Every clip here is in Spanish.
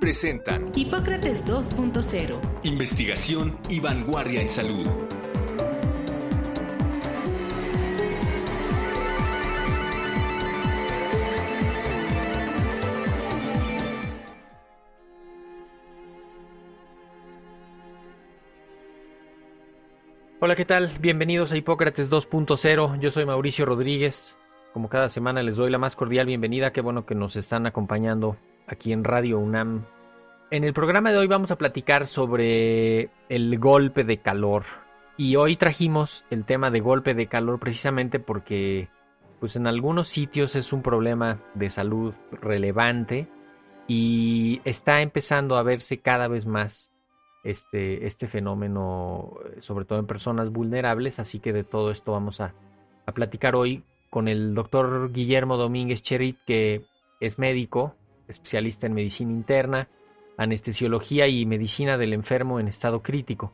presentan Hipócrates 2.0. Investigación y vanguardia en salud. Hola, ¿qué tal? Bienvenidos a Hipócrates 2.0. Yo soy Mauricio Rodríguez. Como cada semana les doy la más cordial bienvenida. Qué bueno que nos están acompañando aquí en Radio UNAM. En el programa de hoy vamos a platicar sobre el golpe de calor. Y hoy trajimos el tema de golpe de calor precisamente porque pues en algunos sitios es un problema de salud relevante y está empezando a verse cada vez más este, este fenómeno, sobre todo en personas vulnerables, así que de todo esto vamos a, a platicar hoy con el doctor Guillermo Domínguez Cherit, que es médico, especialista en medicina interna, anestesiología y medicina del enfermo en estado crítico.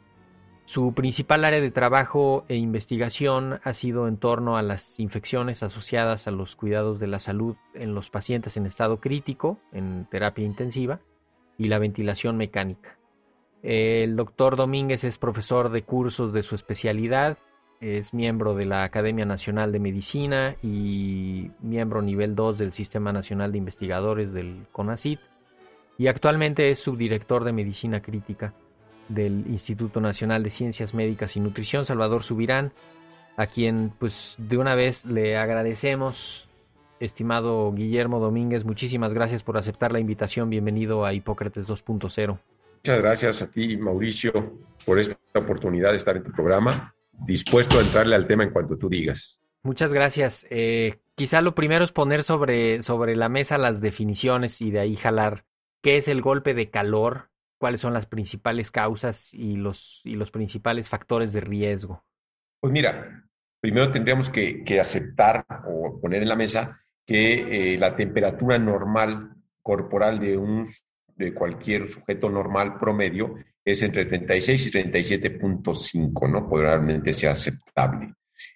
Su principal área de trabajo e investigación ha sido en torno a las infecciones asociadas a los cuidados de la salud en los pacientes en estado crítico, en terapia intensiva, y la ventilación mecánica. El doctor Domínguez es profesor de cursos de su especialidad, es miembro de la Academia Nacional de Medicina y miembro nivel 2 del Sistema Nacional de Investigadores del CONACIT y actualmente es subdirector de Medicina Crítica del Instituto Nacional de Ciencias Médicas y Nutrición, Salvador Subirán, a quien pues de una vez le agradecemos, estimado Guillermo Domínguez, muchísimas gracias por aceptar la invitación, bienvenido a Hipócrates 2.0. Muchas gracias a ti, Mauricio, por esta oportunidad de estar en tu programa. Dispuesto a entrarle al tema en cuanto tú digas. Muchas gracias. Eh, quizá lo primero es poner sobre, sobre la mesa las definiciones y de ahí jalar qué es el golpe de calor, cuáles son las principales causas y los, y los principales factores de riesgo. Pues mira, primero tendríamos que, que aceptar o poner en la mesa que eh, la temperatura normal corporal de un de cualquier sujeto normal promedio es entre 36 y 37.5, ¿no? Probablemente sea aceptable.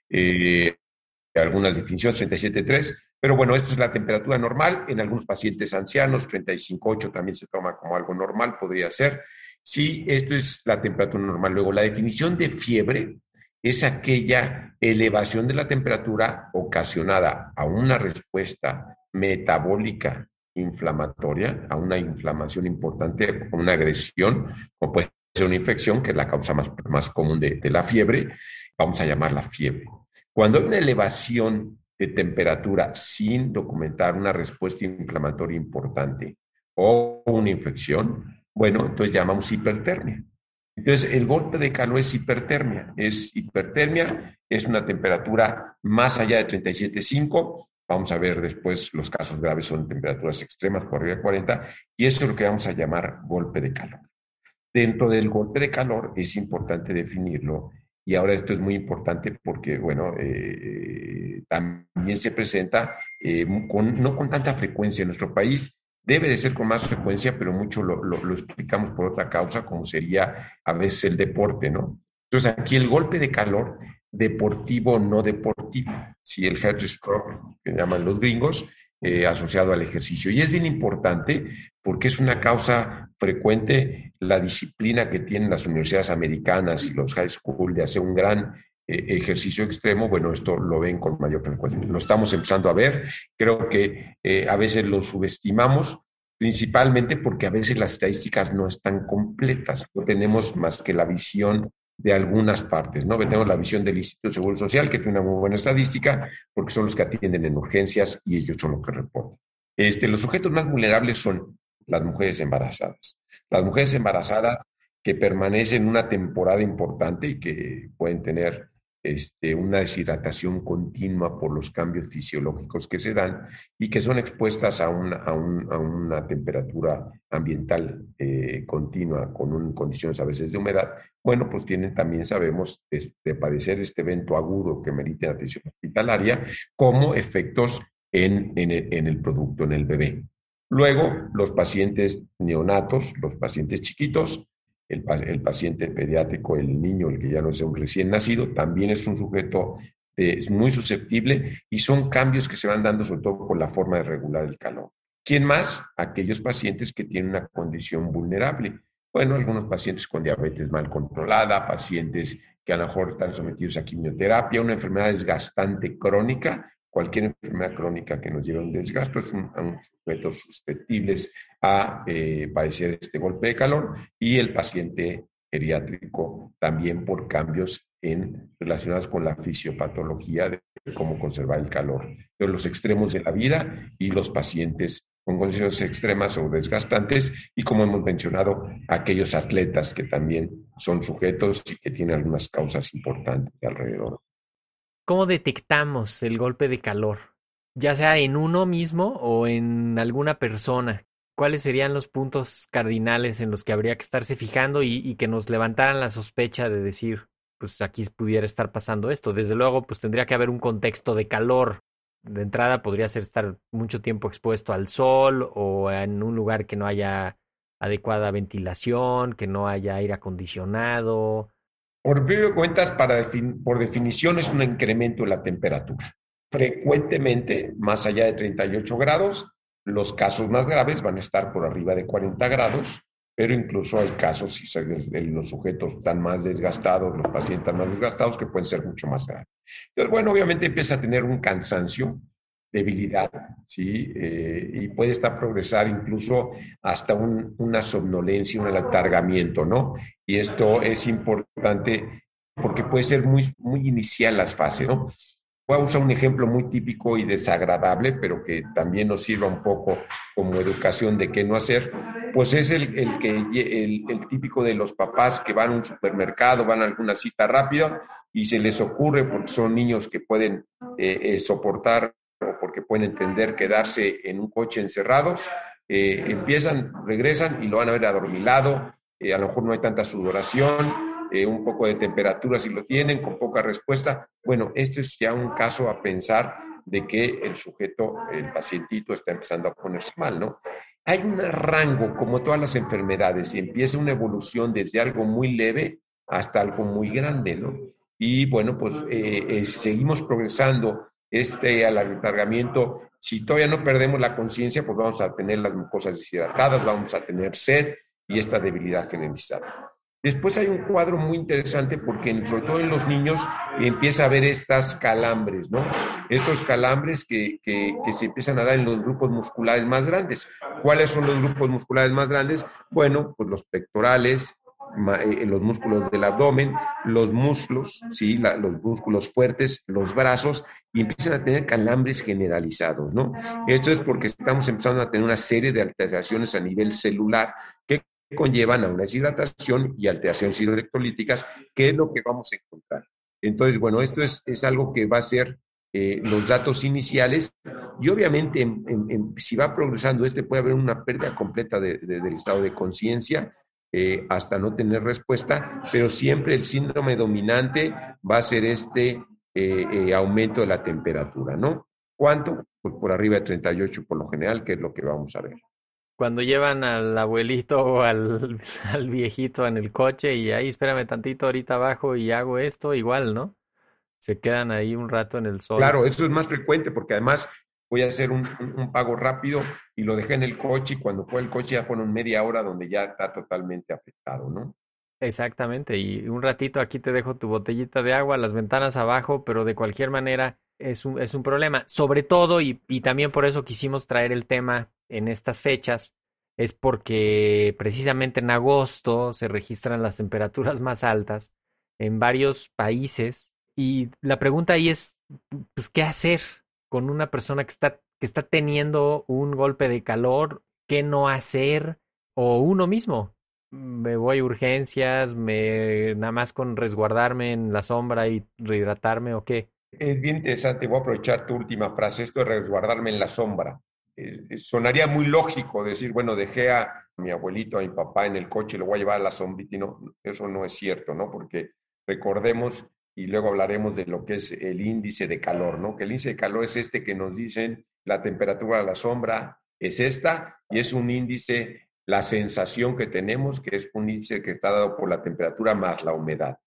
Eh, algunas definiciones, 37.3, pero bueno, esto es la temperatura normal. En algunos pacientes ancianos, 35.8 también se toma como algo normal, podría ser. Sí, esto es la temperatura normal. Luego, la definición de fiebre es aquella elevación de la temperatura ocasionada a una respuesta metabólica inflamatoria, a una inflamación importante, una agresión, como puede ser una infección, que es la causa más, más común de, de la fiebre, vamos a llamarla fiebre. Cuando hay una elevación de temperatura sin documentar una respuesta inflamatoria importante o una infección, bueno, entonces llamamos hipertermia. Entonces, el golpe de calor es hipertermia. Es hipertermia, es una temperatura más allá de 37.5 Vamos a ver después los casos graves son temperaturas extremas por arriba de 40 y eso es lo que vamos a llamar golpe de calor. Dentro del golpe de calor es importante definirlo y ahora esto es muy importante porque, bueno, eh, también se presenta eh, no con tanta frecuencia en nuestro país, debe de ser con más frecuencia, pero mucho lo, lo, explicamos por otra causa, como sería a veces el deporte, ¿no? Entonces aquí el golpe de calor deportivo no deportivo, si el heart stroke, que llaman los gringos, eh, asociado al ejercicio. Y es bien importante porque es una causa frecuente la disciplina que tienen las universidades americanas y los high school de hacer un gran eh, ejercicio extremo, bueno, esto lo ven con mayor frecuencia. Lo estamos empezando a ver, creo que eh, a veces lo subestimamos, principalmente porque a veces las estadísticas no están completas, no tenemos más que la visión de algunas partes, ¿no? Tenemos la visión del Instituto de Seguro Social, que tiene una muy buena estadística, porque son los que atienden en urgencias y ellos son los que reportan. Este, los sujetos más vulnerables son las mujeres embarazadas. Las mujeres embarazadas que permanecen una temporada importante y que pueden tener este, una deshidratación continua por los cambios fisiológicos que se dan y que son expuestas a una, a una temperatura ambiental eh, continua con condiciones a veces de humedad, bueno, pues tienen también, sabemos, de, padecer este evento agudo que merita atención hospitalaria como efectos en, en, en el producto, en el bebé. Luego, los pacientes neonatos, los pacientes chiquitos, el, paciente pediátrico, el niño, el que ya no es un recién nacido, también es un sujeto eh, muy susceptible y son cambios que se van dando sobre todo por la forma de regular el calor. ¿Quién más? Aquellos pacientes que tienen una condición vulnerable. Bueno, algunos pacientes con diabetes mal controlada, pacientes que a lo mejor están sometidos a quimioterapia, una enfermedad desgastante crónica cualquier enfermedad crónica que nos lleve a un desgasto, es un, sujetos susceptibles a eh, padecer este golpe de calor y el paciente geriátrico también por cambios en, relacionados con la fisiopatología de cómo conservar el calor. De los extremos de la vida y los pacientes con condiciones extremas o desgastantes y como hemos mencionado, aquellos atletas que también son sujetos y que tienen algunas causas importantes alrededor. ¿Cómo detectamos el golpe de calor? Ya sea en uno mismo o en alguna persona. ¿Cuáles serían los puntos cardinales en los que habría que estarse fijando y, que nos levantaran la sospecha de decir, pues aquí pudiera estar pasando esto? Desde luego, pues tendría que haber un contexto de calor. De entrada podría ser estar mucho tiempo expuesto al sol o en un lugar que no haya adecuada ventilación, que no haya aire acondicionado, por de cuentas, por definición, es un incremento en la temperatura. Frecuentemente, más allá de 38 grados, los casos más graves van a estar por arriba de 40 grados, pero incluso hay casos, si los sujetos están más desgastados, los pacientes más desgastados, que pueden ser mucho más graves. Entonces, bueno, obviamente empieza a tener un cansancio, debilidad, ¿sí? Eh, y puede estar progresar incluso hasta una somnolencia, un alargamiento, ¿no? Y esto es importante porque puede ser muy, muy inicial las fases, ¿no? Voy a usar un ejemplo muy típico y desagradable, pero que también nos sirva un poco como educación de qué no hacer, pues es el, el que, el, el, típico de los papás que van a un supermercado, van a alguna cita rápida y se les ocurre, porque son niños que pueden eh, eh, soportar o porque pueden entender quedarse en un coche encerrados, eh, empiezan, regresan y lo van a ver adormilado, eh, a lo mejor no hay tanta sudoración, eh, un poco de temperatura si lo tienen, con poca respuesta. Bueno, esto es ya un caso a pensar de que el sujeto, el pacientito está empezando a ponerse mal, ¿no? Hay un rango, como todas las enfermedades, y empieza una evolución desde algo muy leve hasta algo muy grande, ¿no? Y bueno, pues seguimos progresando este alargamiento, si todavía no perdemos la conciencia, pues vamos a tener las mucosas deshidratadas, vamos a tener sed y esta debilidad generalizada. Después hay un cuadro muy interesante porque sobre todo en los niños empieza a haber estas calambres, ¿no? Estos calambres que, que, que, se empiezan a dar en los grupos musculares más grandes. ¿Cuáles son los grupos musculares más grandes? Bueno, pues los pectorales, los músculos del abdomen, los muslos, ¿sí? los músculos fuertes, los brazos, y empiezan a tener calambres generalizados, ¿no? Esto es porque estamos empezando a tener una serie de alteraciones a nivel celular que conllevan a una deshidratación y alteraciones hidroelectrolíticas, que es lo que vamos a encontrar. Entonces, bueno, esto es, es algo que va a ser eh, los datos iniciales y obviamente si va progresando este puede haber una pérdida completa del estado de conciencia eh, hasta no tener respuesta, pero siempre el síndrome dominante va a ser este eh, eh, aumento de la temperatura, ¿no? ¿Cuánto? Pues por arriba de 38 por lo general, que es lo que vamos a ver. Cuando llevan al abuelito o al, al viejito en el coche y ahí espérame tantito ahorita abajo y hago esto, igual, ¿no? Se quedan ahí un rato en el sol. Claro, eso es más frecuente porque además voy a hacer un, pago rápido y lo dejé en el coche y cuando fue el coche ya fueron media hora donde ya está totalmente afectado, ¿no? Exactamente, y un ratito aquí te dejo tu botellita de agua, las ventanas abajo, pero de cualquier manera es un, es un problema. Sobre todo, y, y también por eso quisimos traer el tema en estas fechas, es porque precisamente en agosto se registran las temperaturas más altas en varios países y la pregunta ahí es, pues, ¿qué hacer? Con una persona que está, que está teniendo un golpe de calor, qué no hacer, o uno mismo, me voy a urgencias, me nada más con resguardarme en la sombra y rehidratarme o qué? Es bien interesante, voy a aprovechar tu última frase, esto de resguardarme en la sombra. Eh, sonaría muy lógico decir, bueno, dejé a mi abuelito, a mi papá en el coche, lo voy a llevar a la sombrita y no, eso no es cierto, ¿no? Porque recordemos, y luego hablaremos de lo que es el índice de calor, ¿no? Que el índice de calor es este que nos dicen la temperatura de la sombra es esta y es un índice, la sensación que tenemos, que es un índice que está dado por la temperatura más la humedad.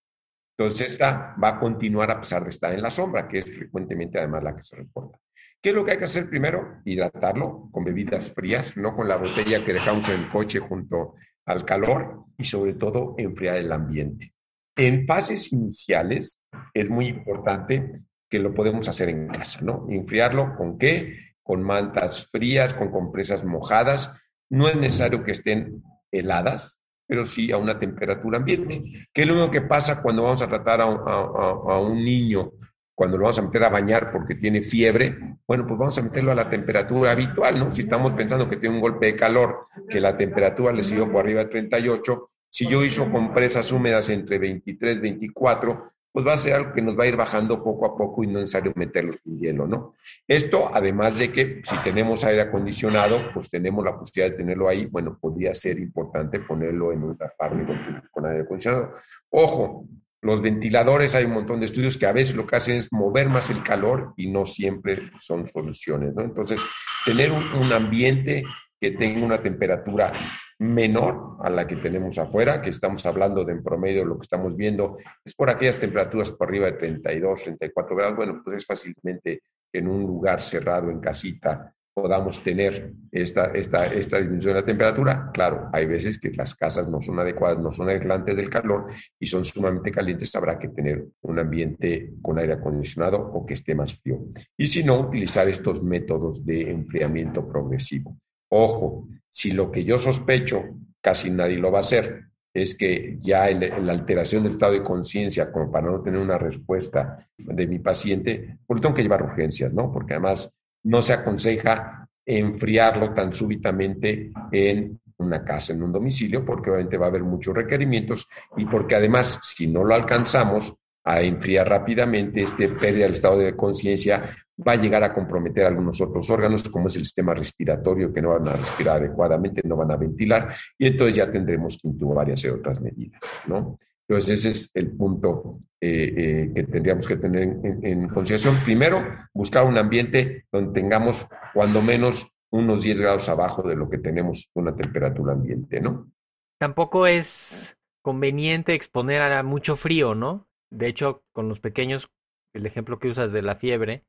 Entonces, esta va a continuar a pesar de estar en la sombra, que es frecuentemente además la que se reporta. ¿Qué es lo que hay que hacer primero? Hidratarlo con bebidas frías, no con la botella que dejamos en el coche junto al calor y sobre todo enfriar el ambiente. En fases iniciales es muy importante que lo podemos hacer en casa, ¿no? Enfriarlo con qué? Con mantas frías, con compresas mojadas. No es necesario que estén heladas, pero sí a una temperatura ambiente. ¿Qué es lo único que pasa cuando vamos a tratar a, un niño, cuando lo vamos a meter a bañar porque tiene fiebre? Bueno, pues vamos a meterlo a la temperatura habitual, ¿no? Si estamos pensando que tiene un golpe de calor, que la temperatura le siguió por arriba de 38, si yo hizo compresas húmedas entre 23 y 24, pues va a ser algo que nos va a ir bajando poco a poco y no es necesario meterlo sin hielo, ¿no? Esto, además de que si tenemos aire acondicionado, pues tenemos la posibilidad de tenerlo ahí, bueno, podría ser importante ponerlo en un tapable con, aire acondicionado. Ojo, los ventiladores, hay un montón de estudios que a veces lo que hacen es mover más el calor y no siempre son soluciones, ¿no? Entonces, tener un ambiente que tenga una temperatura menor a la que tenemos afuera, que estamos hablando de en promedio lo que estamos viendo, es por aquellas temperaturas por arriba de 32, 34 grados, bueno, pues es fácilmente en un lugar cerrado, en casita, podamos tener esta, esta, esta disminución de la temperatura. Claro, hay veces que las casas no son adecuadas, no son aislantes del calor y son sumamente calientes, habrá que tener un ambiente con aire acondicionado o que esté más frío. Y si no, utilizar estos métodos de enfriamiento progresivo. Ojo, si lo que yo sospecho, casi nadie lo va a hacer, es que ya la alteración del estado de conciencia, como para no tener una respuesta de mi paciente, pues tengo que llevar urgencias, ¿no? Porque además no se aconseja enfriarlo tan súbitamente en una casa, en un domicilio, porque obviamente va a haber muchos requerimientos y porque además, si no lo alcanzamos a enfriar rápidamente, este pérdida del estado de conciencia va a llegar a comprometer algunos otros órganos, como es el sistema respiratorio, que no van a respirar adecuadamente, no van a ventilar, y entonces ya tendremos que intubar y hacer otras medidas, ¿no? Entonces, ese es el punto eh, eh, que tendríamos que tener en, consideración. Primero, buscar un ambiente donde tengamos cuando menos unos 10 grados abajo de lo que tenemos una temperatura ambiente, ¿no? Tampoco es conveniente exponer a mucho frío, ¿no? De hecho, con los pequeños, el ejemplo que usas de la fiebre,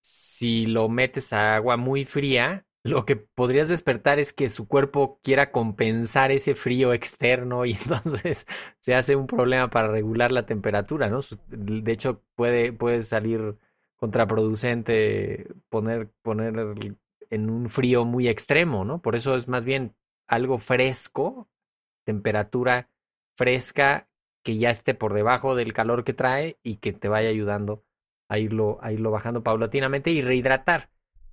si lo metes a agua muy fría, lo que podrías despertar es que su cuerpo quiera compensar ese frío externo y entonces se hace un problema para regular la temperatura, ¿no? De hecho, puede, puede salir contraproducente poner, poner en un frío muy extremo, ¿no? Por eso es más bien algo fresco, temperatura fresca que ya esté por debajo del calor que trae y que te vaya ayudando a irlo, bajando paulatinamente y rehidratar,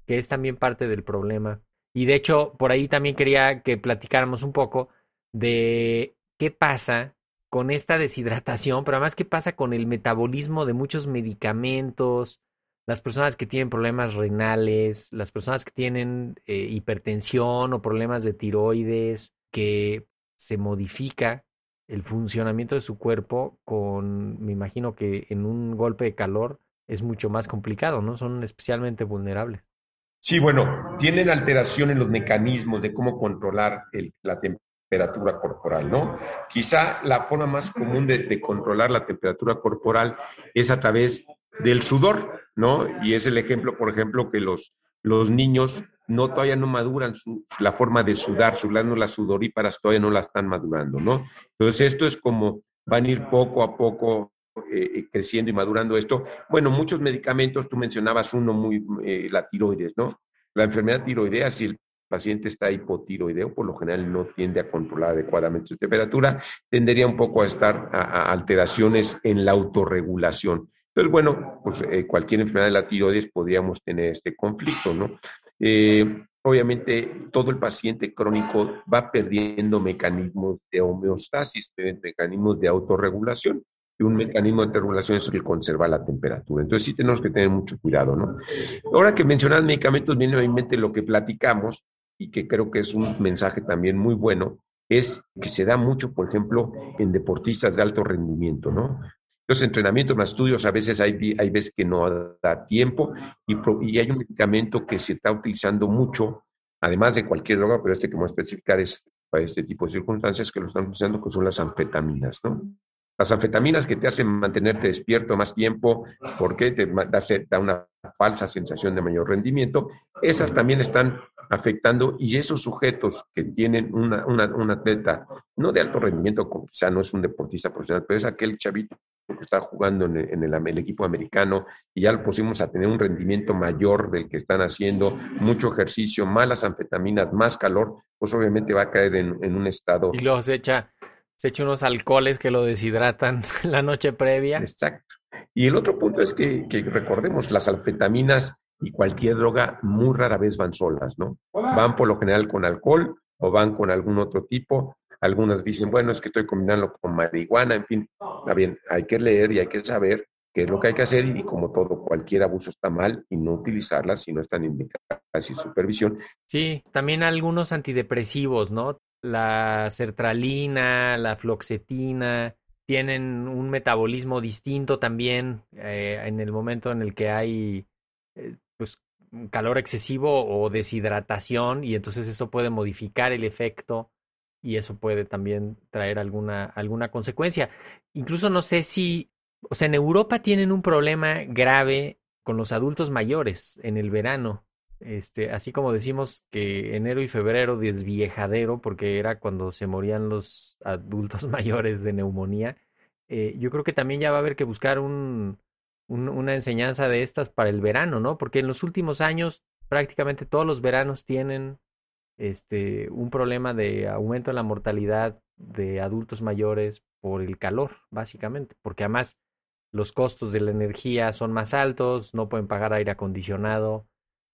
que es también parte del problema. Y de hecho, por ahí también quería que platicáramos un poco de qué pasa con esta deshidratación, pero además qué pasa con el metabolismo de muchos medicamentos, las personas que tienen problemas renales, las personas que tienen eh, hipertensión o problemas de tiroides, que se modifica el funcionamiento de su cuerpo con, me imagino que en un golpe de calor, es mucho más complicado, ¿no? Son especialmente vulnerables. Sí, bueno, tienen alteración en los mecanismos de cómo controlar la temperatura corporal, ¿no? Quizá la forma más común de, controlar la temperatura corporal es a través del sudor, ¿no? Y es el ejemplo, por ejemplo, que los, los niños no todavía no maduran la forma de sudar, sus glándulas sudoríparas todavía no la están madurando, ¿no? Entonces esto es como van a ir poco a poco eh, eh, creciendo y madurando esto. Bueno, muchos medicamentos, tú mencionabas uno muy, eh, la tiroides, ¿no? La enfermedad tiroidea, si el paciente está hipotiroideo, por lo general no tiende a controlar adecuadamente su temperatura, tendería un poco a estar a, alteraciones en la autorregulación. Entonces, bueno, pues cualquier enfermedad de la tiroides podríamos tener este conflicto, ¿no? obviamente todo el paciente crónico va perdiendo mecanismos de homeostasis, mecanismos de autorregulación. Y un mecanismo de regulación es el que conserva la temperatura. Entonces sí tenemos que tener mucho cuidado, ¿no? Ahora que mencionas medicamentos, viene mi mente lo que platicamos y que creo que es un mensaje también muy bueno, es que se da mucho, por ejemplo, en deportistas de alto rendimiento, ¿no? Los entrenamientos más estudios, a veces hay, hay veces que no da tiempo y, y, hay un medicamento que se está utilizando mucho, además de cualquier droga, pero este que vamos a especificar es para este tipo de circunstancias que lo están utilizando, que son las anfetaminas, ¿no? Las anfetaminas que te hacen mantenerte despierto más tiempo, porque te da, una falsa sensación de mayor rendimiento, esas también están afectando y esos sujetos que tienen una, una, atleta, no de alto rendimiento, como quizá no es un deportista profesional, pero es aquel chavito que está jugando en, el, el, equipo americano y ya lo pusimos a tener un rendimiento mayor del que están haciendo, mucho ejercicio, malas anfetaminas, más calor, pues obviamente va a caer en, en un estado. Y los echa se echa unos alcoholes que lo deshidratan la noche previa. Exacto. Y el otro punto es que, recordemos, las anfetaminas y cualquier droga muy rara vez van solas, ¿no? Van por lo general con alcohol o van con algún otro tipo. Algunas dicen, bueno, es que estoy combinando con marihuana, en fin. Está bien, hay que leer y hay que saber qué es lo que hay que hacer y como todo, cualquier abuso está mal y no utilizarlas si no están indicadas sin supervisión. Sí, también algunos antidepresivos, ¿no? La sertralina, la floxetina, tienen un metabolismo distinto también eh, en el momento en el que hay eh, pues, calor excesivo o deshidratación y entonces eso puede modificar el efecto y eso puede también traer alguna, alguna consecuencia. Incluso no sé si, o sea, en Europa tienen un problema grave con los adultos mayores en el verano. Este, así como decimos que enero y febrero desviejadero, porque era cuando se morían los adultos mayores de neumonía, eh, yo creo que también ya va a haber que buscar un, una enseñanza de estas para el verano, ¿no? Porque en los últimos años prácticamente todos los veranos tienen este, un problema de aumento en la mortalidad de adultos mayores por el calor, básicamente, porque además los costos de la energía son más altos, no pueden pagar aire acondicionado,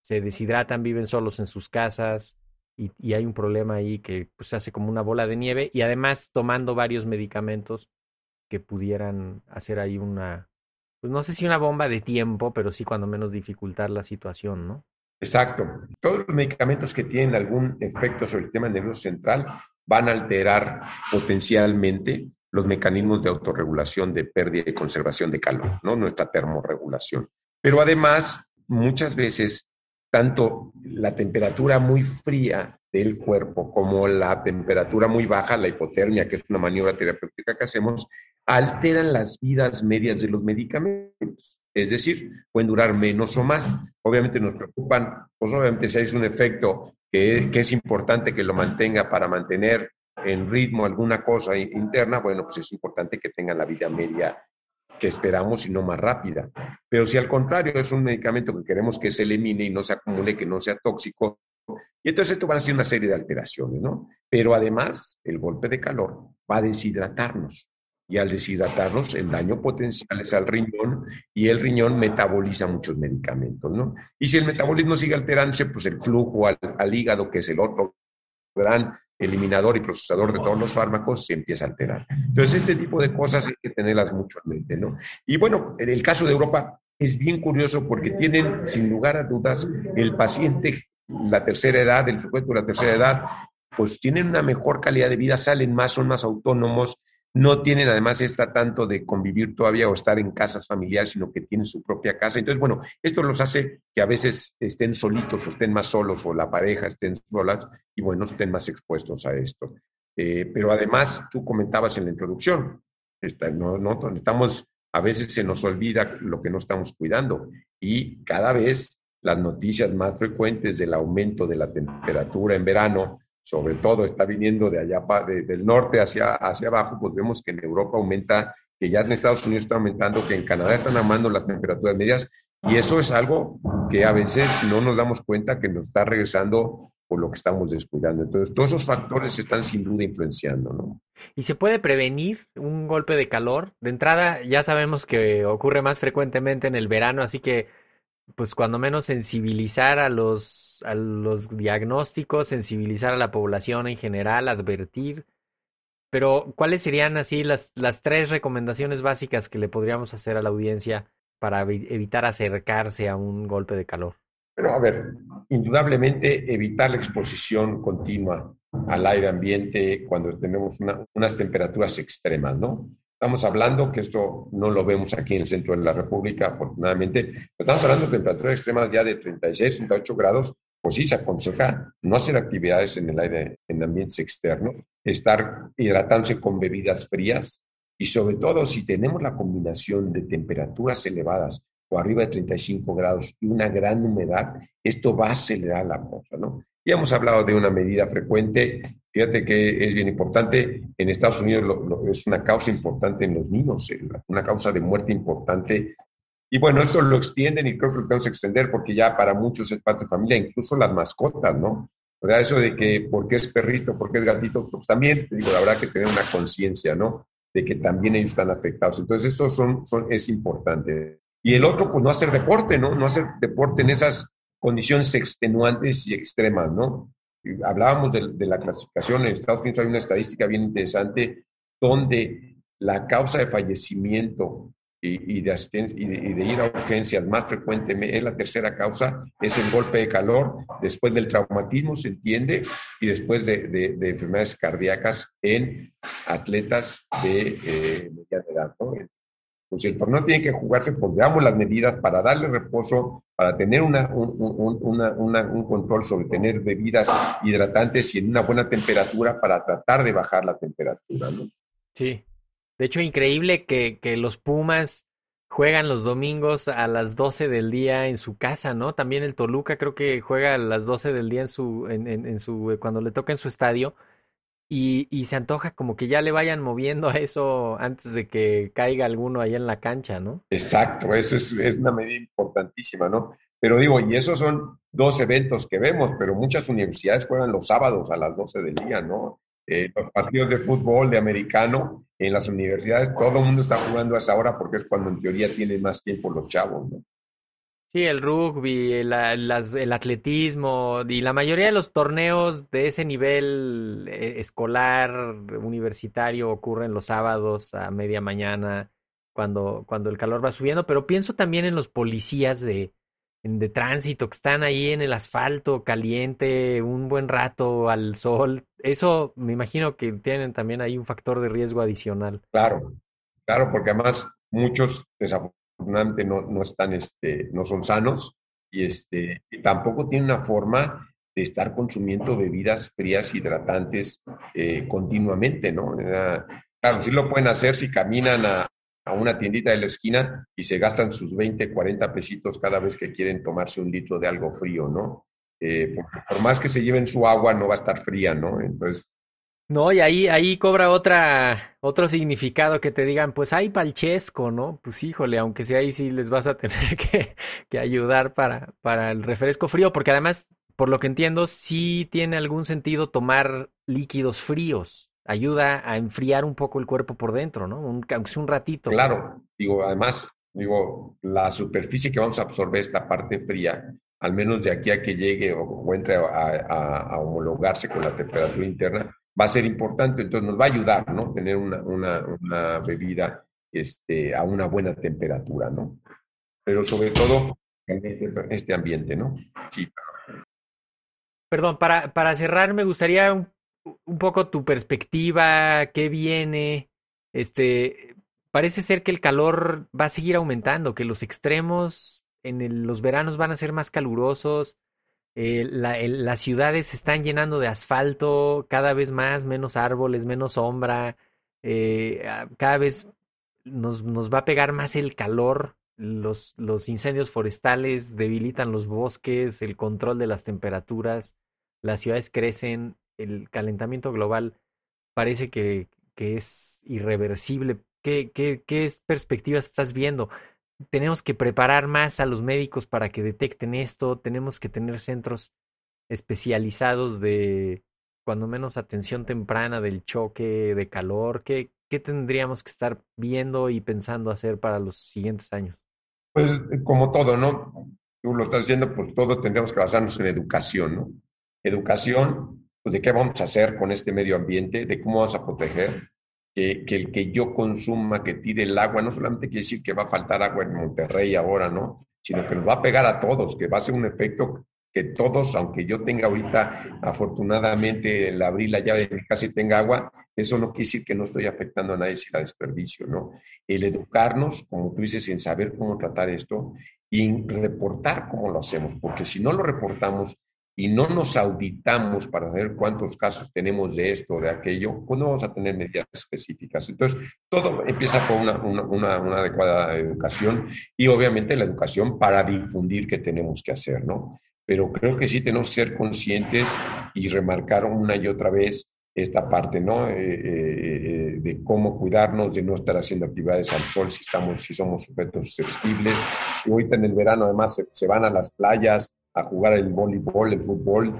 se deshidratan, viven solos en sus casas y, hay un problema ahí que pues, se hace como una bola de nieve y además tomando varios medicamentos que pudieran hacer ahí una, pues no sé si una bomba de tiempo, pero sí cuando menos dificultar la situación, ¿no? Exacto. Todos los medicamentos que tienen algún efecto sobre el sistema nervioso central van a alterar potencialmente los mecanismos de autorregulación de pérdida y conservación de calor, ¿no? Nuestra termorregulación. Pero además, muchas veces tanto la temperatura muy fría del cuerpo como la temperatura muy baja, la hipotermia, que es una maniobra terapéutica que hacemos, alteran las vidas medias de los medicamentos. Es decir, pueden durar menos o más. Obviamente nos preocupan, pues obviamente si hay un efecto que, que es importante que lo mantenga para mantener en ritmo alguna cosa interna, bueno, pues es importante que tengan la vida media que esperamos y no más rápida. Pero si al contrario es un medicamento que queremos que se elimine y no se acumule, que no sea tóxico, y entonces esto va a ser una serie de alteraciones, ¿no? Pero además, el golpe de calor va a deshidratarnos. Y al deshidratarnos, el daño potencial es al riñón y el riñón metaboliza muchos medicamentos, ¿no? Y si el metabolismo sigue alterándose, pues el flujo al, al hígado, que es el otro gran eliminador y procesador de todos los fármacos se empieza a alterar. Entonces, este tipo de cosas hay que tenerlas mucho en mente, ¿no? Y bueno, en el caso de Europa es bien curioso porque tienen, sin lugar a dudas, el paciente, la tercera edad, el sujeto de la tercera edad, pues tienen una mejor calidad de vida, salen más, son más autónomos, no tienen además esta tanto de convivir todavía o estar en casas familiares, sino que tienen su propia casa. Entonces, bueno, esto los hace que a veces estén solitos o estén más solos o la pareja estén solas y bueno, estén más expuestos a esto. Eh, pero además, tú comentabas en la introducción, no, no, estamos, a veces se nos olvida lo que no estamos cuidando y cada vez las noticias más frecuentes del aumento de la temperatura en verano, sobre todo está viniendo de allá del norte hacia, hacia abajo, pues vemos que en Europa aumenta, que ya en Estados Unidos está aumentando, que en Canadá están amando las temperaturas medias, y eso es algo que a veces no nos damos cuenta que nos está regresando por lo que estamos descuidando. Entonces, todos esos factores están sin duda influenciando, ¿no? ¿Y se puede prevenir un golpe de calor? De entrada, ya sabemos que ocurre más frecuentemente en el verano, así que pues cuando menos sensibilizar a los, a los diagnósticos, sensibilizar a la población en general, advertir. Pero, ¿cuáles serían así las, las tres recomendaciones básicas que le podríamos hacer a la audiencia para evitar acercarse a un golpe de calor? Pero, a ver, indudablemente evitar la exposición continua al aire ambiente cuando tenemos unas temperaturas extremas, ¿no? Estamos hablando que esto no lo vemos aquí en el centro de la República, afortunadamente, estamos hablando de temperaturas extremas ya de 36, 38 grados, pues sí se aconseja no hacer actividades en el aire, en ambientes externos, estar hidratándose con bebidas frías y sobre todo si tenemos la combinación de temperaturas elevadas o arriba de 35 grados y una gran humedad, esto va a acelerar la cosa, ¿no? Ya hemos hablado de una medida frecuente. Fíjate que es bien importante. En Estados Unidos es una causa importante en los niños, eh, una causa de muerte importante. Y bueno, esto lo extienden y creo que lo tenemos que extender porque ya para muchos es parte de familia, incluso las mascotas, ¿no? Sea, eso de que por qué es perrito, por qué es gatito, pues también, te digo, habrá que tener una conciencia, ¿no? De que también ellos están afectados. Entonces, esto son, son, es importante. Y el otro, pues no hacer deporte, ¿no? No hacer deporte en esas condiciones extenuantes y extremas, ¿no? Hablábamos de, la clasificación, en Estados Unidos hay una estadística bien interesante donde la causa de fallecimiento y, de, asistencia, y, de, ir a urgencias más frecuentemente es la tercera causa, es el golpe de calor, después del traumatismo, se entiende, y después de, enfermedades cardíacas en atletas de eh, mediana edad. ¿no? Pues el torneo tiene que jugarse, pues veamos las medidas para darle reposo, para tener una, un, control sobre tener bebidas hidratantes y en una buena temperatura para tratar de bajar la temperatura. ¿no? Sí. De hecho, increíble que, que los Pumas juegan los domingos a las 12 del día en su casa, ¿no? También el Toluca creo que juega a las 12 del día en su, en, en, en su, cuando le toca en su estadio. Y, y, se antoja como que ya le vayan moviendo a eso antes de que caiga alguno ahí en la cancha, ¿no? Exacto, eso es, es, una medida importantísima, ¿no? Pero digo, y esos son dos eventos que vemos, pero muchas universidades juegan los sábados a las 12 del día, ¿no? Eh, los partidos de fútbol, de americano, en las universidades, todo el mundo está jugando a esa hora porque es cuando en teoría tienen más tiempo los chavos, ¿no? Sí, el rugby, el, el, atletismo y la mayoría de los torneos de ese nivel eh, escolar, universitario, ocurren los sábados a media mañana, cuando, cuando el calor va subiendo, pero pienso también en los policías de, de tránsito que están ahí en el asfalto caliente un buen rato al sol. Eso me imagino que tienen también ahí un factor de riesgo adicional. Claro, claro, porque además muchos desafortunadamente no, no están, este, no son sanos y, este, tampoco tienen una forma de estar consumiendo bebidas frías, hidratantes eh, continuamente, ¿no? Claro, sí lo pueden hacer si caminan a, a, una tiendita de la esquina y se gastan sus 20, 40 pesitos cada vez que quieren tomarse un litro de algo frío, ¿no? Eh, por, más que se lleven su agua, no va a estar fría, ¿no? Entonces, no, y ahí, ahí cobra otra, otro significado que te digan, pues hay palchesco, ¿no? Pues híjole, aunque sea ahí sí les vas a tener que, que ayudar para, para el refresco frío, porque además, por lo que entiendo, sí tiene algún sentido tomar líquidos fríos. Ayuda a enfriar un poco el cuerpo por dentro, ¿no? Un, aunque sea un ratito. Claro, digo, además, digo, la superficie que vamos a absorber esta parte fría, al menos de aquí a que llegue o, entre a homologarse con la temperatura interna, va a ser importante, entonces nos va a ayudar, ¿no? Tener una, una, una bebida este, a una buena temperatura, ¿no? Pero sobre todo en este, este ambiente, ¿no? Sí. Perdón, para, para cerrar me gustaría un, un poco tu perspectiva, qué viene, este, parece ser que el calor va a seguir aumentando, que los extremos en los veranos van a ser más calurosos, eh, las ciudades se están llenando de asfalto, cada vez más, menos árboles, menos sombra, eh, cada vez nos, nos, va a pegar más el calor, los, los incendios forestales debilitan los bosques, el control de las temperaturas, las ciudades crecen, el calentamiento global parece que, que es irreversible. ¿Qué, qué, qué perspectivas estás viendo? tenemos que preparar más a los médicos para que detecten esto, tenemos que tener centros especializados de, cuando menos, atención temprana del choque de calor. ¿Qué, qué tendríamos que estar viendo y pensando hacer para los siguientes años? Pues como todo, ¿no? tú lo estás diciendo, pues todo tendríamos que basarnos en educación, ¿no? Educación, de qué vamos a hacer con este medio ambiente, de cómo vamos a proteger, que, que, el que yo consuma, que tire el agua, no solamente quiere decir que va a faltar agua en Monterrey ahora, ¿no? Sino que nos va a pegar a todos, que va a ser un efecto que todos, aunque yo tenga ahorita afortunadamente el abrir la llave de mi casa y tenga agua, eso no quiere decir que no estoy afectando a nadie si la desperdicio, ¿no? El educarnos, como tú dices, en saber cómo tratar esto y en reportar cómo lo hacemos, porque si no lo reportamos y no nos auditamos para ver cuántos casos tenemos de esto o de aquello, pues no vamos a tener medidas específicas. Entonces, todo empieza una, una adecuada educación y obviamente la educación para difundir qué tenemos que hacer, ¿no? pero creo que sí tenemos que ser conscientes y remarcar una y otra vez esta parte, ¿no? Eh, eh, eh, de cómo cuidarnos, de no estar haciendo actividades al sol si, estamos, si somos sujetos susceptibles. Y ahorita en el verano además se, van a las playas a jugar el voleibol, el fútbol.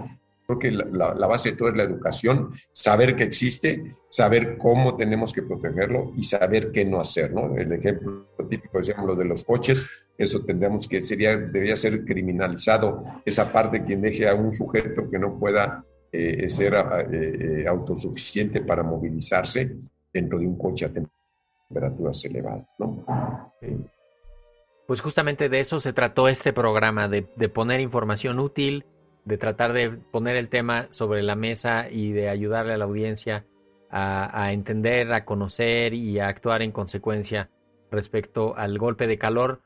Creo que la, la, base de todo es la educación, saber que existe, saber cómo tenemos que protegerlo y saber qué no hacer, ¿no? El ejemplo típico, decíamos, lo de los coches, eso tendríamos que, sería, debería ser criminalizado esa parte quien deje a un sujeto que no pueda eh, ser eh, eh, autosuficiente para movilizarse dentro de un coche a temperaturas elevadas, ¿no? Pues justamente de eso se trató este programa, de, poner información útil, de tratar de poner el tema sobre la mesa y de ayudarle a la audiencia a, a entender, a conocer y a actuar en consecuencia respecto al golpe de calor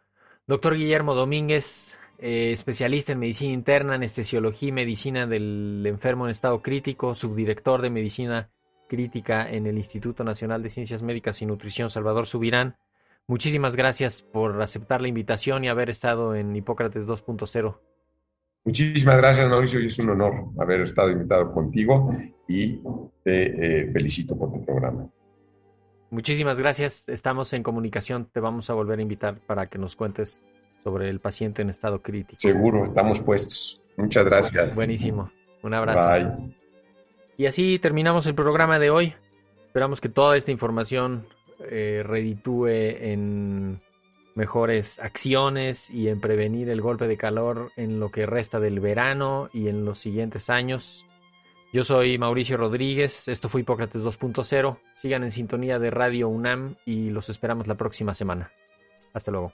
Doctor Guillermo Domínguez, eh, especialista en medicina interna, anestesiología y medicina del enfermo en estado crítico, subdirector de medicina crítica en el Instituto Nacional de Ciencias Médicas y Nutrición Salvador Subirán. Muchísimas gracias por aceptar la invitación y haber estado en Hipócrates 2.0. Muchísimas gracias, Mauricio, y es un honor haber estado invitado contigo y te eh, felicito por tu programa. Muchísimas gracias. Estamos en comunicación. Te vamos a volver a invitar para que nos cuentes sobre el paciente en estado crítico. Seguro, estamos puestos. Muchas gracias. Buenísimo. Un abrazo. Bye. Y así terminamos el programa de hoy. Esperamos que toda esta información eh, reditúe en mejores acciones y en prevenir el golpe de calor en lo que resta del verano y en los siguientes años. Yo soy Mauricio Rodríguez, esto fue Hipócrates 2.0. Sigan en sintonía de Radio UNAM y los esperamos la próxima semana. Hasta luego.